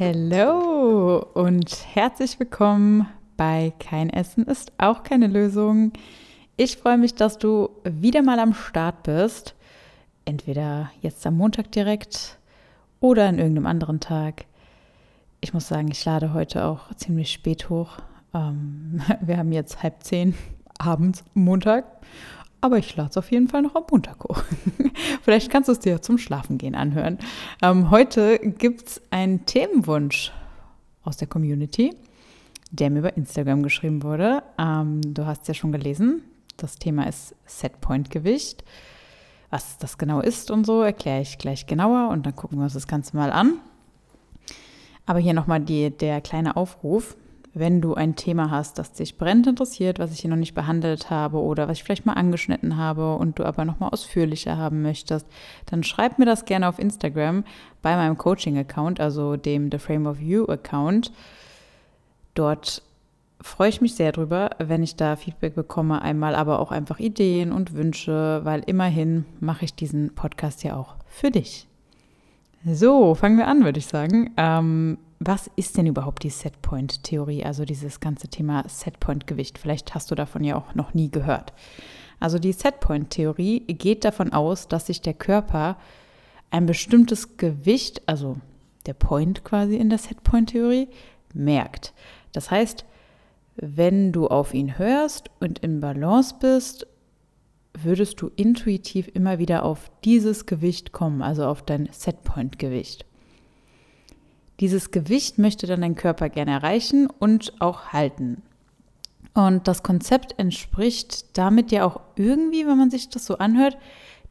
Hallo und herzlich willkommen bei Kein Essen ist auch keine Lösung. Ich freue mich, dass du wieder mal am Start bist. Entweder jetzt am Montag direkt oder an irgendeinem anderen Tag. Ich muss sagen, ich lade heute auch ziemlich spät hoch. Ähm, wir haben jetzt halb zehn abends Montag aber ich lade es auf jeden Fall noch am Montag hoch. Vielleicht kannst du es dir zum Schlafengehen anhören. Ähm, heute gibt es einen Themenwunsch aus der Community, der mir über Instagram geschrieben wurde. Ähm, du hast es ja schon gelesen. Das Thema ist Setpoint-Gewicht. Was das genau ist und so, erkläre ich gleich genauer und dann gucken wir uns das Ganze mal an. Aber hier nochmal der kleine Aufruf wenn du ein Thema hast, das dich brennend interessiert, was ich hier noch nicht behandelt habe oder was ich vielleicht mal angeschnitten habe und du aber noch mal ausführlicher haben möchtest, dann schreib mir das gerne auf Instagram bei meinem Coaching-Account, also dem The Frame of You-Account. Dort freue ich mich sehr drüber, wenn ich da Feedback bekomme, einmal aber auch einfach Ideen und Wünsche, weil immerhin mache ich diesen Podcast ja auch für dich. So, fangen wir an, würde ich sagen. Ähm, was ist denn überhaupt die Setpoint-Theorie, also dieses ganze Thema Setpoint-Gewicht? Vielleicht hast du davon ja auch noch nie gehört. Also die Setpoint-Theorie geht davon aus, dass sich der Körper ein bestimmtes Gewicht, also der Point quasi in der Setpoint-Theorie, merkt. Das heißt, wenn du auf ihn hörst und in Balance bist, würdest du intuitiv immer wieder auf dieses Gewicht kommen, also auf dein Setpoint-Gewicht. Dieses Gewicht möchte dann dein Körper gerne erreichen und auch halten. Und das Konzept entspricht damit ja auch irgendwie, wenn man sich das so anhört,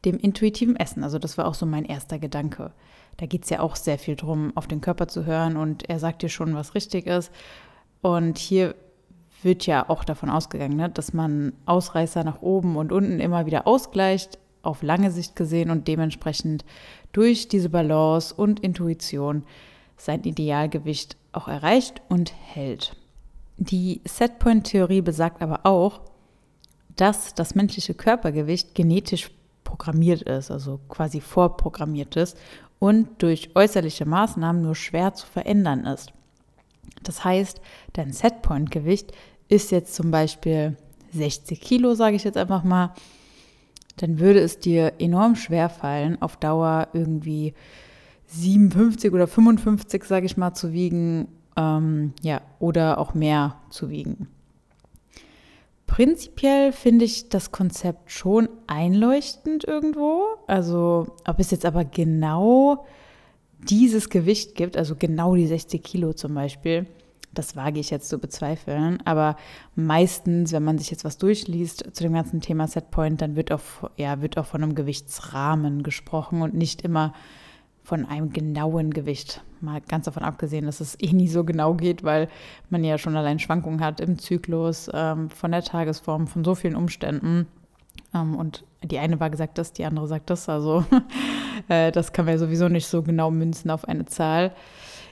dem intuitiven Essen. Also das war auch so mein erster Gedanke. Da geht es ja auch sehr viel drum, auf den Körper zu hören und er sagt dir schon, was richtig ist. Und hier wird ja auch davon ausgegangen, ne, dass man Ausreißer nach oben und unten immer wieder ausgleicht, auf lange Sicht gesehen und dementsprechend durch diese Balance und Intuition sein Idealgewicht auch erreicht und hält. Die Setpoint-Theorie besagt aber auch, dass das menschliche Körpergewicht genetisch programmiert ist, also quasi vorprogrammiert ist und durch äußerliche Maßnahmen nur schwer zu verändern ist. Das heißt, dein Setpoint-Gewicht ist jetzt zum Beispiel 60 Kilo, sage ich jetzt einfach mal, dann würde es dir enorm schwer fallen, auf Dauer irgendwie 57 oder 55, sage ich mal, zu wiegen, ähm, ja, oder auch mehr zu wiegen. Prinzipiell finde ich das Konzept schon einleuchtend irgendwo. Also, ob es jetzt aber genau dieses Gewicht gibt, also genau die 60 Kilo zum Beispiel, das wage ich jetzt zu bezweifeln. Aber meistens, wenn man sich jetzt was durchliest zu dem ganzen Thema Setpoint, dann wird auch, ja, wird auch von einem Gewichtsrahmen gesprochen und nicht immer von einem genauen Gewicht. Mal ganz davon abgesehen, dass es eh nie so genau geht, weil man ja schon allein Schwankungen hat im Zyklus, ähm, von der Tagesform, von so vielen Umständen. Ähm, und die eine war gesagt das, die andere sagt das. Also äh, das kann man ja sowieso nicht so genau münzen auf eine Zahl.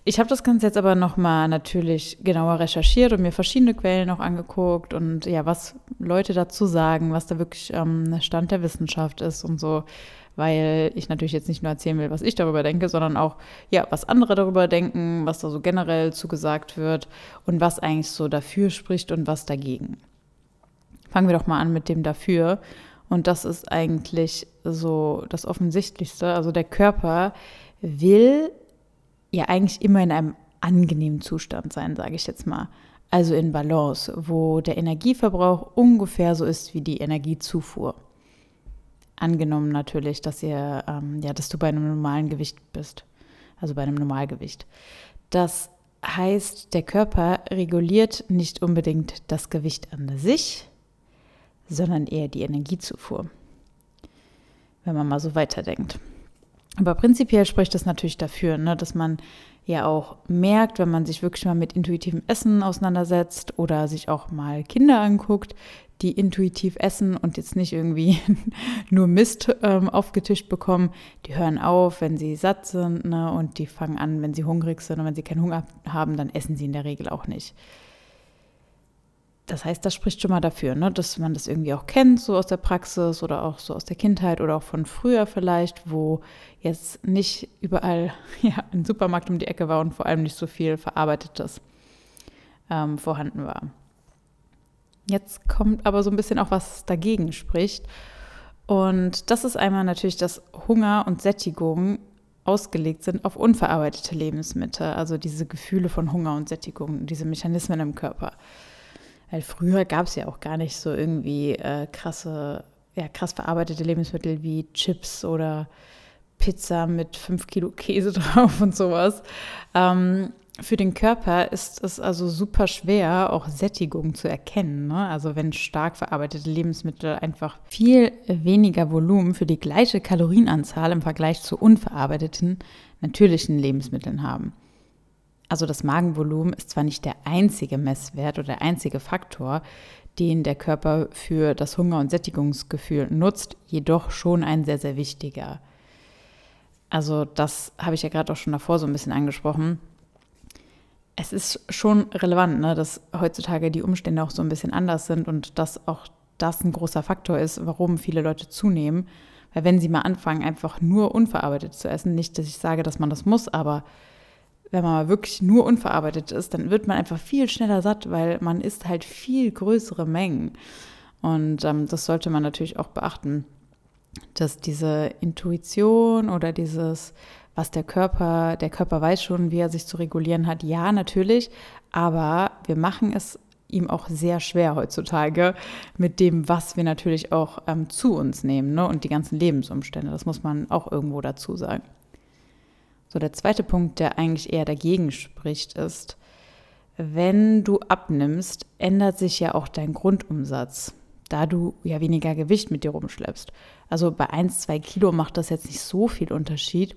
Ich habe das Ganze jetzt aber nochmal natürlich genauer recherchiert und mir verschiedene Quellen auch angeguckt und ja, was Leute dazu sagen, was da wirklich ähm, Stand der Wissenschaft ist und so weil ich natürlich jetzt nicht nur erzählen will, was ich darüber denke, sondern auch, ja, was andere darüber denken, was da so generell zugesagt wird und was eigentlich so dafür spricht und was dagegen. Fangen wir doch mal an mit dem dafür. Und das ist eigentlich so das Offensichtlichste. Also der Körper will ja eigentlich immer in einem angenehmen Zustand sein, sage ich jetzt mal. Also in Balance, wo der Energieverbrauch ungefähr so ist wie die Energiezufuhr. Angenommen natürlich, dass ihr, ähm, ja, dass du bei einem normalen Gewicht bist, also bei einem Normalgewicht. Das heißt, der Körper reguliert nicht unbedingt das Gewicht an sich, sondern eher die Energiezufuhr, wenn man mal so weiterdenkt. Aber prinzipiell spricht das natürlich dafür, ne, dass man ja auch merkt, wenn man sich wirklich mal mit intuitivem Essen auseinandersetzt oder sich auch mal Kinder anguckt, die intuitiv essen und jetzt nicht irgendwie nur Mist ähm, aufgetischt bekommen, die hören auf, wenn sie satt sind ne, und die fangen an, wenn sie hungrig sind und wenn sie keinen Hunger haben, dann essen sie in der Regel auch nicht. Das heißt, das spricht schon mal dafür, ne, dass man das irgendwie auch kennt, so aus der Praxis oder auch so aus der Kindheit oder auch von früher vielleicht, wo jetzt nicht überall ja, ein Supermarkt um die Ecke war und vor allem nicht so viel Verarbeitetes ähm, vorhanden war. Jetzt kommt aber so ein bisschen auch was dagegen spricht. Und das ist einmal natürlich, dass Hunger und Sättigung ausgelegt sind auf unverarbeitete Lebensmittel, also diese Gefühle von Hunger und Sättigung, diese Mechanismen im Körper. Weil früher gab es ja auch gar nicht so irgendwie äh, krasse, ja, krass verarbeitete Lebensmittel wie Chips oder Pizza mit fünf Kilo Käse drauf und sowas. Ähm, für den Körper ist es also super schwer, auch Sättigung zu erkennen. Ne? Also wenn stark verarbeitete Lebensmittel einfach viel weniger Volumen für die gleiche Kalorienanzahl im Vergleich zu unverarbeiteten natürlichen Lebensmitteln haben. Also das Magenvolumen ist zwar nicht der einzige Messwert oder der einzige Faktor, den der Körper für das Hunger- und Sättigungsgefühl nutzt, jedoch schon ein sehr, sehr wichtiger. Also das habe ich ja gerade auch schon davor so ein bisschen angesprochen. Es ist schon relevant, ne, dass heutzutage die Umstände auch so ein bisschen anders sind und dass auch das ein großer Faktor ist, warum viele Leute zunehmen. Weil wenn sie mal anfangen, einfach nur unverarbeitet zu essen, nicht, dass ich sage, dass man das muss, aber wenn man wirklich nur unverarbeitet ist, dann wird man einfach viel schneller satt, weil man isst halt viel größere Mengen. Und ähm, das sollte man natürlich auch beachten, dass diese Intuition oder dieses, was der Körper, der Körper weiß schon, wie er sich zu regulieren hat, ja, natürlich, aber wir machen es ihm auch sehr schwer heutzutage mit dem, was wir natürlich auch ähm, zu uns nehmen ne? und die ganzen Lebensumstände. Das muss man auch irgendwo dazu sagen. So, der zweite Punkt, der eigentlich eher dagegen spricht, ist, wenn du abnimmst, ändert sich ja auch dein Grundumsatz, da du ja weniger Gewicht mit dir rumschleppst. Also bei 1, 2 Kilo macht das jetzt nicht so viel Unterschied.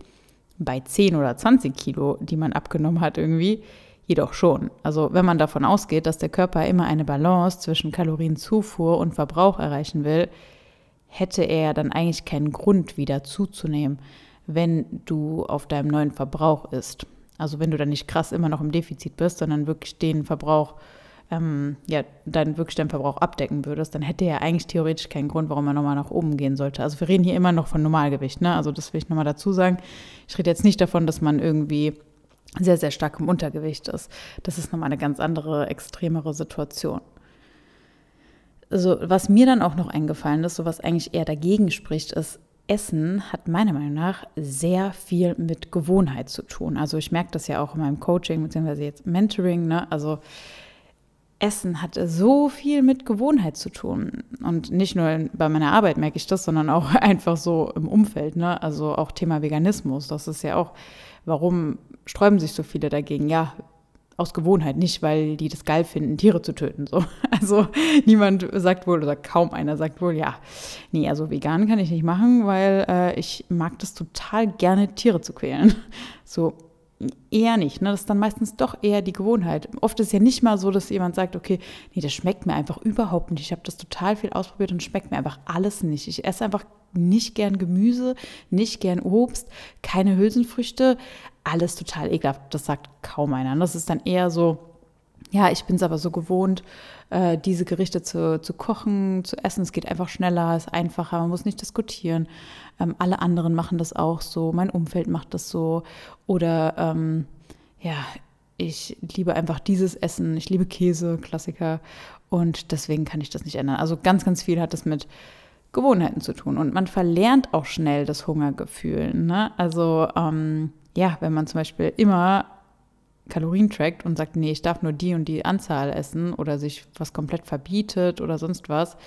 Bei 10 oder 20 Kilo, die man abgenommen hat irgendwie, jedoch schon. Also wenn man davon ausgeht, dass der Körper immer eine Balance zwischen Kalorienzufuhr und Verbrauch erreichen will, hätte er dann eigentlich keinen Grund wieder zuzunehmen wenn du auf deinem neuen Verbrauch isst. Also wenn du dann nicht krass immer noch im Defizit bist, sondern wirklich den Verbrauch, ähm, ja, dann wirklich deinen Verbrauch abdecken würdest, dann hätte er eigentlich theoretisch keinen Grund, warum er nochmal nach oben gehen sollte. Also wir reden hier immer noch von Normalgewicht, ne? Also das will ich nochmal dazu sagen. Ich rede jetzt nicht davon, dass man irgendwie sehr, sehr stark im Untergewicht ist. Das ist nochmal eine ganz andere, extremere Situation. Also, was mir dann auch noch eingefallen ist, so was eigentlich eher dagegen spricht, ist, Essen hat meiner Meinung nach sehr viel mit Gewohnheit zu tun. Also ich merke das ja auch in meinem Coaching bzw. jetzt Mentoring. Ne? Also Essen hat so viel mit Gewohnheit zu tun. Und nicht nur bei meiner Arbeit merke ich das, sondern auch einfach so im Umfeld. Ne? Also auch Thema Veganismus. Das ist ja auch, warum sträuben sich so viele dagegen? Ja, aus Gewohnheit, nicht weil die das geil finden, Tiere zu töten. So. Also niemand sagt wohl oder kaum einer sagt wohl, ja, nee, also vegan kann ich nicht machen, weil äh, ich mag das total gerne, Tiere zu quälen. So eher nicht. Ne? Das ist dann meistens doch eher die Gewohnheit. Oft ist ja nicht mal so, dass jemand sagt, okay, nee, das schmeckt mir einfach überhaupt nicht. Ich habe das total viel ausprobiert und schmeckt mir einfach alles nicht. Ich esse einfach nicht gern Gemüse, nicht gern Obst, keine Hülsenfrüchte, alles total ekelhaft. Das sagt kaum einer. Das ist dann eher so, ja, ich bin es aber so gewohnt, äh, diese Gerichte zu, zu kochen, zu essen. Es geht einfach schneller, ist einfacher, man muss nicht diskutieren. Ähm, alle anderen machen das auch so, mein Umfeld macht das so. Oder ähm, ja, ich liebe einfach dieses Essen, ich liebe Käse, Klassiker. Und deswegen kann ich das nicht ändern. Also ganz, ganz viel hat das mit Gewohnheiten zu tun. Und man verlernt auch schnell das Hungergefühl. Ne? Also ähm, ja, wenn man zum Beispiel immer Kalorien trackt und sagt, nee, ich darf nur die und die Anzahl essen oder sich was komplett verbietet oder sonst was,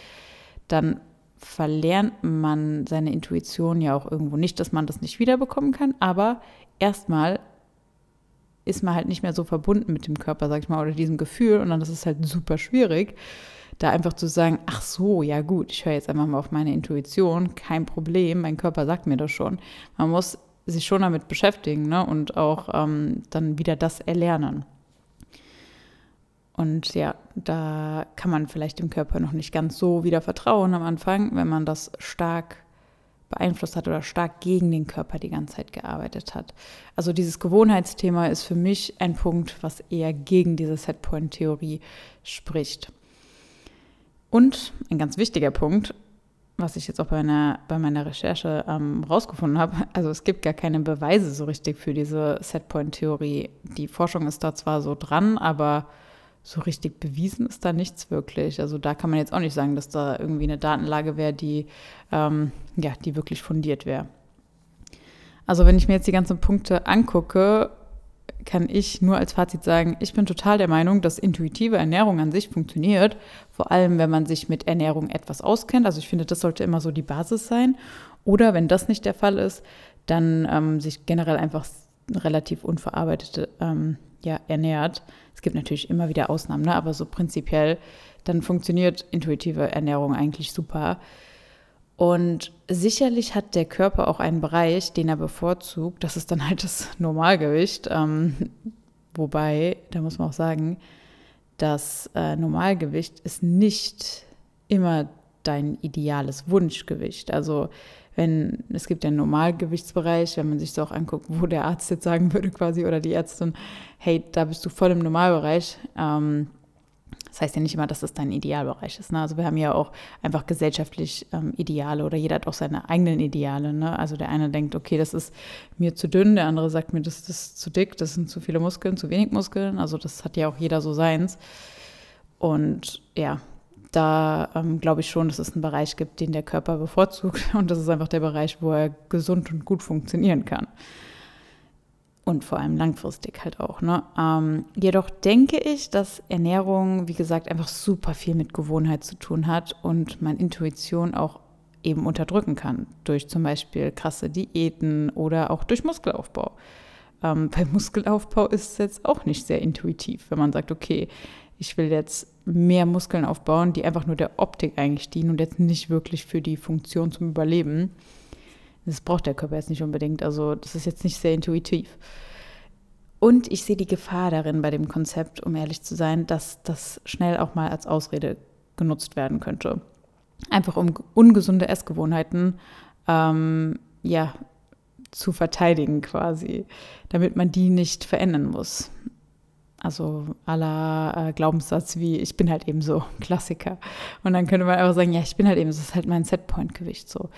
dann verlernt man seine Intuition ja auch irgendwo nicht, dass man das nicht wiederbekommen kann, aber erstmal ist man halt nicht mehr so verbunden mit dem Körper, sag ich mal, oder diesem Gefühl und dann ist es halt super schwierig, da einfach zu sagen, ach so, ja gut, ich höre jetzt einfach mal auf meine Intuition, kein Problem, mein Körper sagt mir das schon. Man muss sich schon damit beschäftigen ne? und auch ähm, dann wieder das erlernen. Und ja, da kann man vielleicht dem Körper noch nicht ganz so wieder vertrauen am Anfang, wenn man das stark beeinflusst hat oder stark gegen den Körper die ganze Zeit gearbeitet hat. Also dieses Gewohnheitsthema ist für mich ein Punkt, was eher gegen diese Setpoint-Theorie spricht. Und ein ganz wichtiger Punkt, was ich jetzt auch bei meiner, bei meiner Recherche ähm, rausgefunden habe, also es gibt gar keine Beweise so richtig für diese Setpoint-Theorie. Die Forschung ist da zwar so dran, aber so richtig bewiesen ist da nichts wirklich. Also da kann man jetzt auch nicht sagen, dass da irgendwie eine Datenlage wäre, die, ähm, ja, die wirklich fundiert wäre. Also wenn ich mir jetzt die ganzen Punkte angucke, kann ich nur als Fazit sagen, ich bin total der Meinung, dass intuitive Ernährung an sich funktioniert, vor allem wenn man sich mit Ernährung etwas auskennt. Also ich finde, das sollte immer so die Basis sein. Oder wenn das nicht der Fall ist, dann ähm, sich generell einfach relativ unverarbeitet ähm, ja, ernährt. Es gibt natürlich immer wieder Ausnahmen, ne? aber so prinzipiell, dann funktioniert intuitive Ernährung eigentlich super. Und sicherlich hat der Körper auch einen Bereich, den er bevorzugt. Das ist dann halt das Normalgewicht. Ähm, wobei, da muss man auch sagen, das äh, Normalgewicht ist nicht immer dein ideales Wunschgewicht. Also wenn es gibt ja einen Normalgewichtsbereich, wenn man sich so auch anguckt, wo der Arzt jetzt sagen würde quasi oder die Ärztin, hey, da bist du voll im Normalbereich. Ähm, das heißt ja nicht immer, dass das dein Idealbereich ist. Ne? Also wir haben ja auch einfach gesellschaftlich ähm, Ideale oder jeder hat auch seine eigenen Ideale. Ne? Also der eine denkt, okay, das ist mir zu dünn, der andere sagt mir, das, das ist zu dick, das sind zu viele Muskeln, zu wenig Muskeln. Also das hat ja auch jeder so seins. Und ja, da ähm, glaube ich schon, dass es einen Bereich gibt, den der Körper bevorzugt. Und das ist einfach der Bereich, wo er gesund und gut funktionieren kann und vor allem langfristig halt auch. Ne? Ähm, jedoch denke ich, dass Ernährung, wie gesagt, einfach super viel mit Gewohnheit zu tun hat und man Intuition auch eben unterdrücken kann. Durch zum Beispiel krasse Diäten oder auch durch Muskelaufbau. Ähm, bei Muskelaufbau ist es jetzt auch nicht sehr intuitiv, wenn man sagt, okay, ich will jetzt mehr Muskeln aufbauen, die einfach nur der Optik eigentlich dienen und jetzt nicht wirklich für die Funktion zum Überleben. Das braucht der Körper jetzt nicht unbedingt. Also das ist jetzt nicht sehr intuitiv. Und ich sehe die Gefahr darin bei dem Konzept, um ehrlich zu sein, dass das schnell auch mal als Ausrede genutzt werden könnte. Einfach um ungesunde Essgewohnheiten ähm, ja, zu verteidigen quasi, damit man die nicht verändern muss. Also aller äh, Glaubenssatz wie, ich bin halt eben so, Klassiker. Und dann könnte man einfach sagen, ja, ich bin halt eben, das ist halt mein Setpoint-Gewicht so.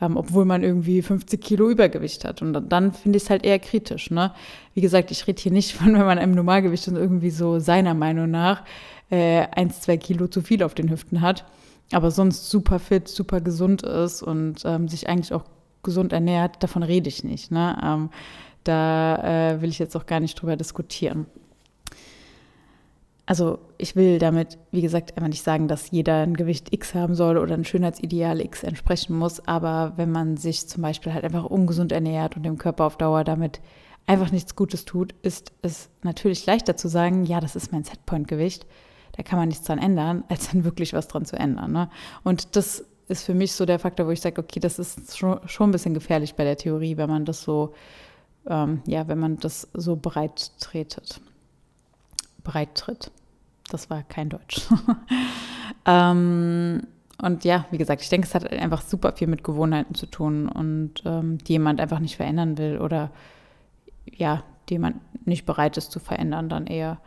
Ähm, obwohl man irgendwie 50 Kilo Übergewicht hat. Und dann, dann finde ich es halt eher kritisch. Ne? Wie gesagt, ich rede hier nicht von, wenn man im Normalgewicht und irgendwie so seiner Meinung nach äh, eins, zwei Kilo zu viel auf den Hüften hat. Aber sonst super fit, super gesund ist und ähm, sich eigentlich auch gesund ernährt, davon rede ich nicht. Ne? Ähm, da äh, will ich jetzt auch gar nicht drüber diskutieren also ich will damit, wie gesagt, einfach nicht sagen, dass jeder ein Gewicht X haben soll oder ein Schönheitsideal X entsprechen muss. Aber wenn man sich zum Beispiel halt einfach ungesund ernährt und dem Körper auf Dauer damit einfach nichts Gutes tut, ist es natürlich leichter zu sagen, ja, das ist mein Setpoint-Gewicht. Da kann man nichts dran ändern, als dann wirklich was dran zu ändern. Ne? Und das ist für mich so der Faktor, wo ich sage, okay, das ist schon, ein bisschen gefährlich bei der Theorie, wenn man das so, ähm, ja, wenn man das so breit tretet. Breit tritt. Das war kein Deutsch. ähm, und ja, wie gesagt, ich denke, es hat einfach super viel mit Gewohnheiten zu tun und ähm, die jemand einfach nicht verändern will oder ja, die jemand nicht bereit ist zu verändern, dann eher.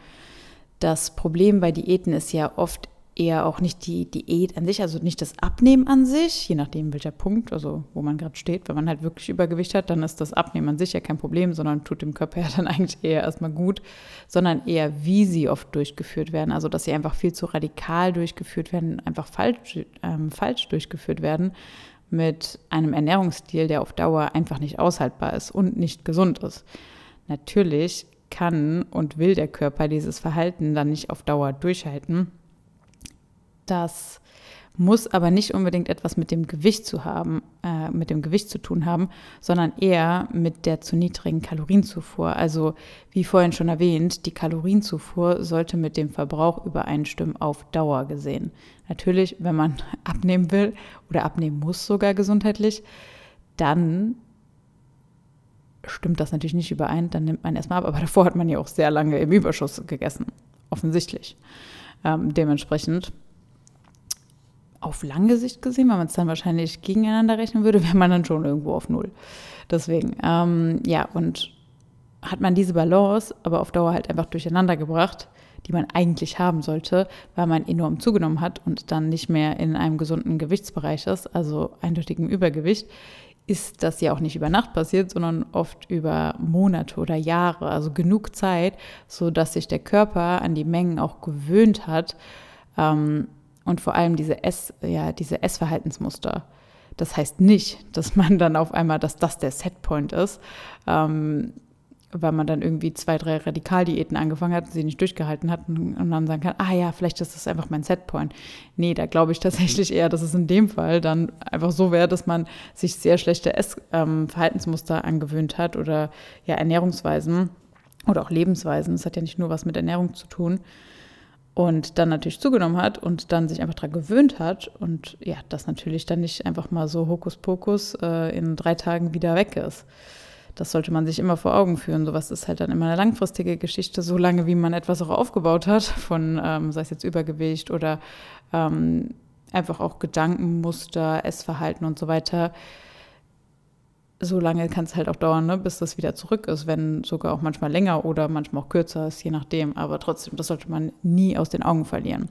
Das Problem bei Diäten ist ja oft eher auch nicht die Diät an sich, also nicht das Abnehmen an sich, je nachdem welcher Punkt, also wo man gerade steht. Wenn man halt wirklich Übergewicht hat, dann ist das Abnehmen an sich ja kein Problem, sondern tut dem Körper ja dann eigentlich eher erstmal gut, sondern eher, wie sie oft durchgeführt werden. Also, dass sie einfach viel zu radikal durchgeführt werden, einfach falsch, ähm, falsch durchgeführt werden mit einem Ernährungsstil, der auf Dauer einfach nicht aushaltbar ist und nicht gesund ist. Natürlich kann und will der Körper dieses Verhalten dann nicht auf Dauer durchhalten das muss aber nicht unbedingt etwas mit dem Gewicht zu haben, äh, mit dem Gewicht zu tun haben, sondern eher mit der zu niedrigen Kalorienzufuhr. Also wie vorhin schon erwähnt, die Kalorienzufuhr sollte mit dem Verbrauch übereinstimmen auf Dauer gesehen. Natürlich, wenn man abnehmen will oder abnehmen muss sogar gesundheitlich, dann stimmt das natürlich nicht überein, dann nimmt man erstmal ab. Aber davor hat man ja auch sehr lange im Überschuss gegessen, offensichtlich. Ähm, dementsprechend auf lange Sicht gesehen, wenn man es dann wahrscheinlich gegeneinander rechnen würde, wäre man dann schon irgendwo auf Null. Deswegen, ähm, ja, und hat man diese Balance aber auf Dauer halt einfach durcheinander gebracht, die man eigentlich haben sollte, weil man enorm zugenommen hat und dann nicht mehr in einem gesunden Gewichtsbereich ist, also eindeutigem Übergewicht, ist das ja auch nicht über Nacht passiert, sondern oft über Monate oder Jahre, also genug Zeit, so dass sich der Körper an die Mengen auch gewöhnt hat ähm, und vor allem diese Ess, ja, diese Essverhaltensmuster. Das heißt nicht, dass man dann auf einmal, dass das der Setpoint ist. Ähm, weil man dann irgendwie zwei, drei Radikaldiäten angefangen hat, sie nicht durchgehalten hat und, dann sagen kann, ah ja, vielleicht ist das einfach mein Setpoint. Nee, da glaube ich tatsächlich eher, dass es in dem Fall dann einfach so wäre, dass man sich sehr schlechte Ess ähm, angewöhnt hat oder ja Ernährungsweisen oder auch Lebensweisen. Das hat ja nicht nur was mit Ernährung zu tun. Und dann natürlich zugenommen hat und dann sich einfach daran gewöhnt hat und ja, das natürlich dann nicht einfach mal so Hokuspokus äh, in drei Tagen wieder weg ist das sollte man sich immer vor Augen führen. Sowas ist halt dann immer eine langfristige Geschichte, so lange wie man etwas auch aufgebaut hat, von ähm, sei es jetzt Übergewicht oder ähm, einfach auch Gedankenmuster, Essverhalten und so weiter. So lange kann es halt auch dauern, ne, bis das wieder zurück ist, wenn sogar auch manchmal länger oder manchmal auch kürzer ist, je nachdem. Aber trotzdem, das sollte man nie aus den Augen verlieren.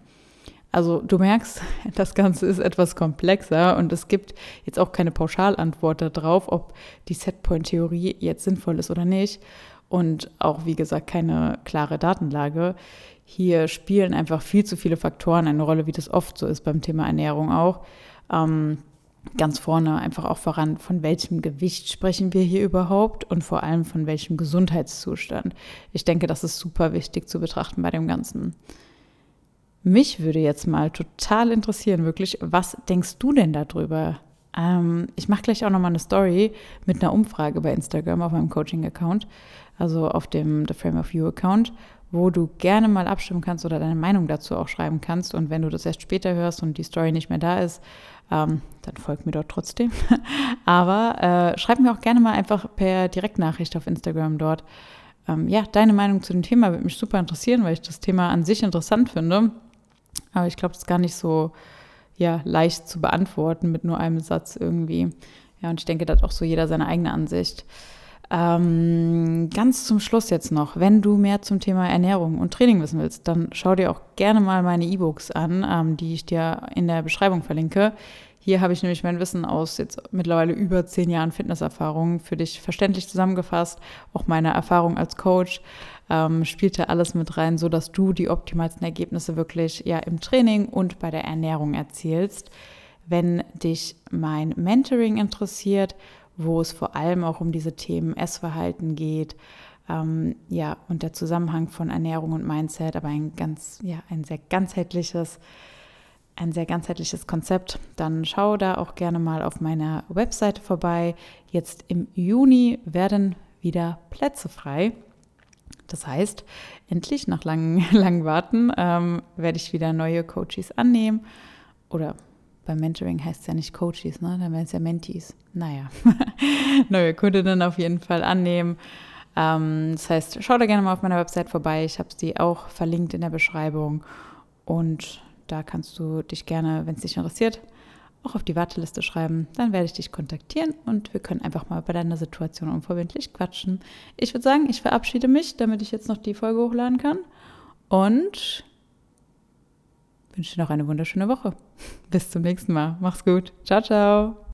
Also du merkst, das Ganze ist etwas komplexer und es gibt jetzt auch keine Pauschalantwort darauf, ob die Setpoint-Theorie jetzt sinnvoll ist oder nicht. Und auch, wie gesagt, keine klare Datenlage. Hier spielen einfach viel zu viele Faktoren eine Rolle, wie das oft so ist beim Thema Ernährung auch. Ähm, ganz vorne einfach auch voran, von welchem Gewicht sprechen wir hier überhaupt und vor allem von welchem Gesundheitszustand. Ich denke, das ist super wichtig zu betrachten bei dem Ganzen. Mich würde jetzt mal total interessieren, wirklich, was denkst du denn darüber? Ähm, ich mache gleich auch nochmal eine Story mit einer Umfrage bei Instagram auf meinem Coaching-Account, also auf dem The Frame of You Account, wo du gerne mal abstimmen kannst oder deine Meinung dazu auch schreiben kannst. Und wenn du das erst später hörst und die Story nicht mehr da ist, ähm, dann folg mir dort trotzdem. Aber äh, schreib mir auch gerne mal einfach per Direktnachricht auf Instagram dort. Ähm, ja, deine Meinung zu dem Thema würde mich super interessieren, weil ich das Thema an sich interessant finde. Aber ich glaube, das ist gar nicht so ja, leicht zu beantworten mit nur einem Satz irgendwie. Ja, und ich denke, da hat auch so jeder seine eigene Ansicht. Ähm, ganz zum Schluss jetzt noch, wenn du mehr zum Thema Ernährung und Training wissen willst, dann schau dir auch gerne mal meine E-Books an, ähm, die ich dir in der Beschreibung verlinke. Hier habe ich nämlich mein Wissen aus jetzt mittlerweile über zehn Jahren Fitnesserfahrung für dich verständlich zusammengefasst, auch meine Erfahrung als Coach ähm, spielt da alles mit rein, so dass du die optimalsten Ergebnisse wirklich ja im Training und bei der Ernährung erzielst. Wenn dich mein Mentoring interessiert, wo es vor allem auch um diese Themen Essverhalten geht, ähm, ja, und der Zusammenhang von Ernährung und Mindset, aber ein ganz, ja, ein sehr ganzheitliches, ein sehr ganzheitliches Konzept, dann schau da auch gerne mal auf meiner Webseite vorbei. Jetzt im Juni werden wieder Plätze frei. Das heißt, endlich nach langem langen Warten ähm, werde ich wieder neue Coaches annehmen. Oder beim Mentoring heißt es ja nicht Coaches, ne? dann wären es ja Mentees. Naja, neue Kundinnen auf jeden Fall annehmen. Ähm, das heißt, schau da gerne mal auf meiner Website vorbei. Ich habe sie auch verlinkt in der Beschreibung. Und da kannst du dich gerne, wenn es dich interessiert, auch auf die Warteliste schreiben. Dann werde ich dich kontaktieren und wir können einfach mal bei deiner Situation unverbindlich quatschen. Ich würde sagen, ich verabschiede mich, damit ich jetzt noch die Folge hochladen kann und wünsche dir noch eine wunderschöne Woche. Bis zum nächsten Mal. Mach's gut. Ciao, ciao.